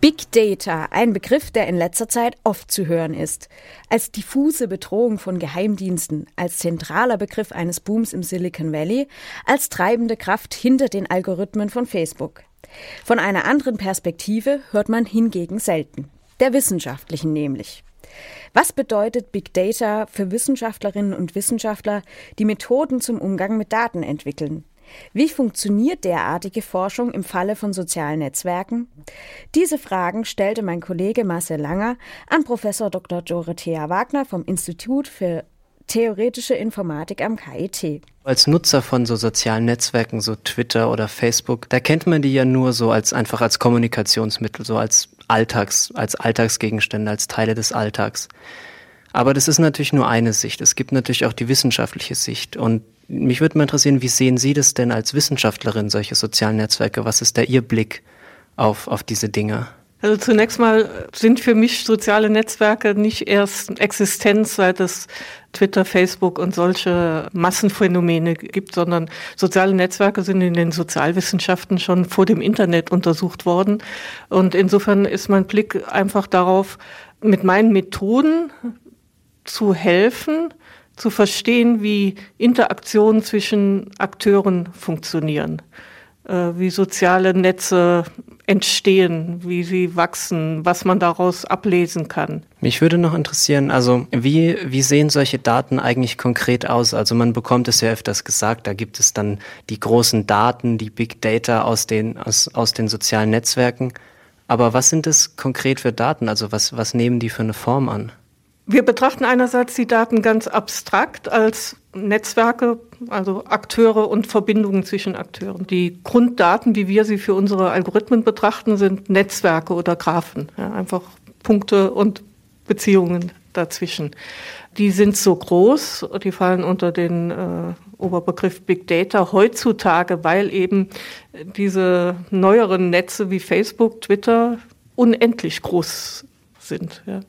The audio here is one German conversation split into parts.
Big Data, ein Begriff, der in letzter Zeit oft zu hören ist. Als diffuse Bedrohung von Geheimdiensten, als zentraler Begriff eines Booms im Silicon Valley, als treibende Kraft hinter den Algorithmen von Facebook. Von einer anderen Perspektive hört man hingegen selten. Der wissenschaftlichen nämlich. Was bedeutet Big Data für Wissenschaftlerinnen und Wissenschaftler, die Methoden zum Umgang mit Daten entwickeln? Wie funktioniert derartige Forschung im Falle von sozialen Netzwerken? Diese Fragen stellte mein Kollege Marcel Langer an Professor Dr. Dorothea Wagner vom Institut für theoretische Informatik am KIT. Als Nutzer von so sozialen Netzwerken, so Twitter oder Facebook, da kennt man die ja nur so als einfach als Kommunikationsmittel, so als Alltags, als Alltagsgegenstände, als Teile des Alltags. Aber das ist natürlich nur eine Sicht. Es gibt natürlich auch die wissenschaftliche Sicht. Und mich würde mal interessieren, wie sehen Sie das denn als Wissenschaftlerin, solche sozialen Netzwerke? Was ist da Ihr Blick auf, auf diese Dinge? Also zunächst mal sind für mich soziale Netzwerke nicht erst Existenz, seit es Twitter, Facebook und solche Massenphänomene gibt, sondern soziale Netzwerke sind in den Sozialwissenschaften schon vor dem Internet untersucht worden. Und insofern ist mein Blick einfach darauf, mit meinen Methoden zu helfen, zu verstehen, wie Interaktionen zwischen Akteuren funktionieren, äh, wie soziale Netze entstehen, wie sie wachsen, was man daraus ablesen kann. Mich würde noch interessieren, also wie, wie sehen solche Daten eigentlich konkret aus? Also man bekommt es ja öfters gesagt, da gibt es dann die großen Daten, die Big Data aus den, aus, aus den sozialen Netzwerken. Aber was sind das konkret für Daten? Also was, was nehmen die für eine Form an? Wir betrachten einerseits die Daten ganz abstrakt als Netzwerke, also Akteure und Verbindungen zwischen Akteuren. Die Grunddaten, wie wir sie für unsere Algorithmen betrachten, sind Netzwerke oder Graphen, ja, einfach Punkte und Beziehungen dazwischen. Die sind so groß, die fallen unter den äh, Oberbegriff Big Data heutzutage, weil eben diese neueren Netze wie Facebook, Twitter unendlich groß sind. Ja.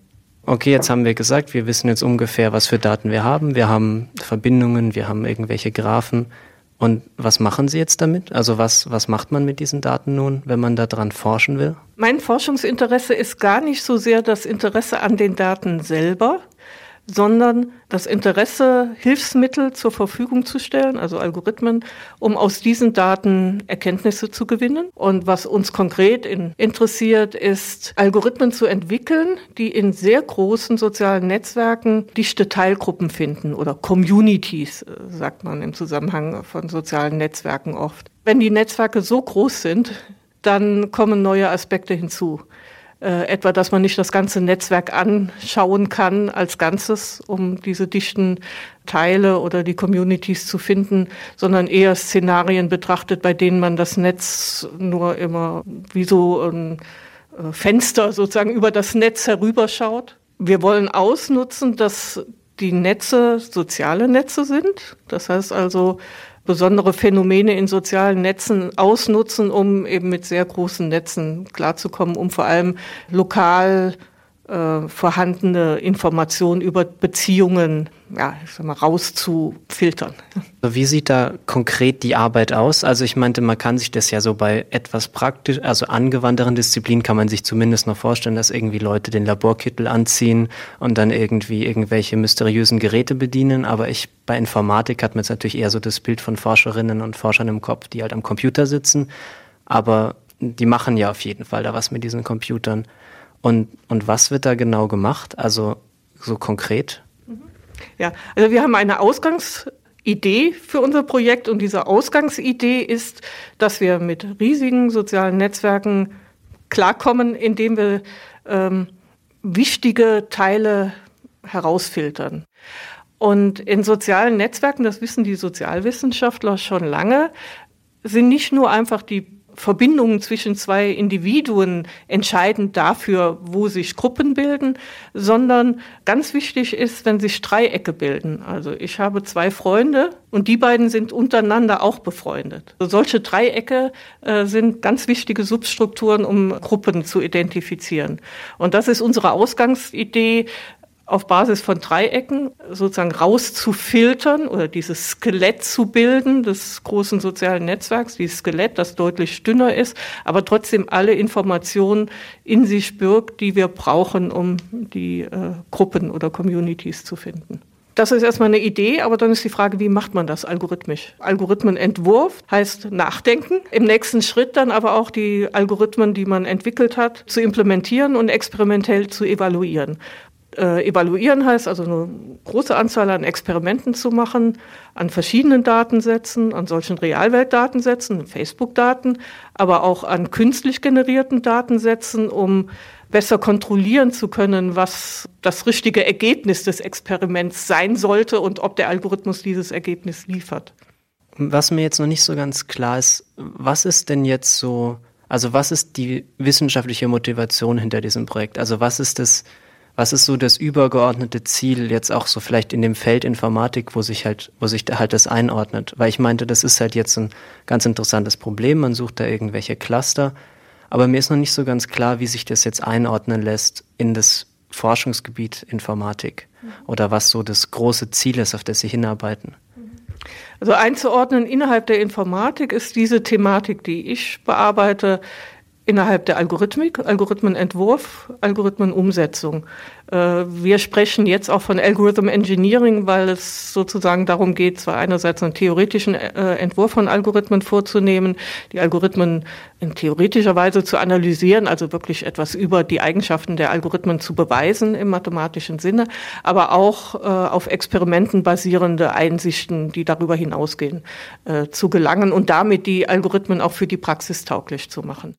Okay, jetzt haben wir gesagt, wir wissen jetzt ungefähr, was für Daten wir haben. Wir haben Verbindungen, wir haben irgendwelche Graphen. Und was machen Sie jetzt damit? Also was, was macht man mit diesen Daten nun, wenn man daran forschen will? Mein Forschungsinteresse ist gar nicht so sehr das Interesse an den Daten selber, sondern das Interesse, Hilfsmittel zur Verfügung zu stellen, also Algorithmen, um aus diesen Daten Erkenntnisse zu gewinnen. Und was uns konkret in, interessiert, ist, Algorithmen zu entwickeln, die in sehr großen sozialen Netzwerken dichte Teilgruppen finden oder Communities, äh, sagt man im Zusammenhang von sozialen Netzwerken oft. Wenn die Netzwerke so groß sind, dann kommen neue Aspekte hinzu. Äh, etwa, dass man nicht das ganze Netzwerk anschauen kann als Ganzes, um diese dichten Teile oder die Communities zu finden, sondern eher Szenarien betrachtet, bei denen man das Netz nur immer wie so ein äh, Fenster sozusagen über das Netz herüberschaut. Wir wollen ausnutzen, dass die Netze soziale Netze sind. Das heißt also, besondere Phänomene in sozialen Netzen ausnutzen, um eben mit sehr großen Netzen klarzukommen, um vor allem lokal äh, vorhandene Informationen über Beziehungen ja, ich sag mal, rauszufiltern. Wie sieht da konkret die Arbeit aus? Also ich meinte, man kann sich das ja so bei etwas praktisch, also angewandteren Disziplinen kann man sich zumindest noch vorstellen, dass irgendwie Leute den Laborkittel anziehen und dann irgendwie irgendwelche mysteriösen Geräte bedienen. Aber ich bei Informatik hat man jetzt natürlich eher so das Bild von Forscherinnen und Forschern im Kopf, die halt am Computer sitzen. Aber die machen ja auf jeden Fall da was mit diesen Computern. Und, und was wird da genau gemacht? Also so konkret? Ja, also wir haben eine Ausgangsidee für unser Projekt und diese Ausgangsidee ist, dass wir mit riesigen sozialen Netzwerken klarkommen, indem wir ähm, wichtige Teile herausfiltern. Und in sozialen Netzwerken, das wissen die Sozialwissenschaftler schon lange, sind nicht nur einfach die Verbindungen zwischen zwei Individuen entscheidend dafür, wo sich Gruppen bilden, sondern ganz wichtig ist, wenn sich Dreiecke bilden. Also ich habe zwei Freunde und die beiden sind untereinander auch befreundet. Also solche Dreiecke äh, sind ganz wichtige Substrukturen, um Gruppen zu identifizieren. Und das ist unsere Ausgangsidee, auf Basis von Dreiecken sozusagen rauszufiltern oder dieses Skelett zu bilden des großen sozialen Netzwerks, dieses Skelett, das deutlich dünner ist, aber trotzdem alle Informationen in sich birgt, die wir brauchen, um die äh, Gruppen oder Communities zu finden. Das ist erstmal eine Idee, aber dann ist die Frage, wie macht man das algorithmisch? Algorithmenentwurf heißt nachdenken, im nächsten Schritt dann aber auch die Algorithmen, die man entwickelt hat, zu implementieren und experimentell zu evaluieren. Äh, evaluieren heißt also eine große Anzahl an Experimenten zu machen, an verschiedenen Datensätzen, an solchen Realweltdatensätzen, Facebook-Daten, aber auch an künstlich generierten Datensätzen, um besser kontrollieren zu können, was das richtige Ergebnis des Experiments sein sollte und ob der Algorithmus dieses Ergebnis liefert. Was mir jetzt noch nicht so ganz klar ist, was ist denn jetzt so, also was ist die wissenschaftliche Motivation hinter diesem Projekt? Also was ist das, was ist so das übergeordnete Ziel jetzt auch so vielleicht in dem Feld Informatik, wo sich halt, wo sich halt das einordnet? Weil ich meinte, das ist halt jetzt ein ganz interessantes Problem. Man sucht da irgendwelche Cluster. Aber mir ist noch nicht so ganz klar, wie sich das jetzt einordnen lässt in das Forschungsgebiet Informatik oder was so das große Ziel ist, auf das Sie hinarbeiten. Also einzuordnen innerhalb der Informatik ist diese Thematik, die ich bearbeite, innerhalb der Algorithmik, Algorithmenentwurf, Algorithmenumsetzung. Äh, wir sprechen jetzt auch von Algorithm Engineering, weil es sozusagen darum geht, zwar einerseits einen theoretischen äh, Entwurf von Algorithmen vorzunehmen, die Algorithmen in theoretischer Weise zu analysieren, also wirklich etwas über die Eigenschaften der Algorithmen zu beweisen im mathematischen Sinne, aber auch äh, auf Experimenten basierende Einsichten, die darüber hinausgehen, zu gelangen und damit die Algorithmen auch für die Praxis tauglich zu machen.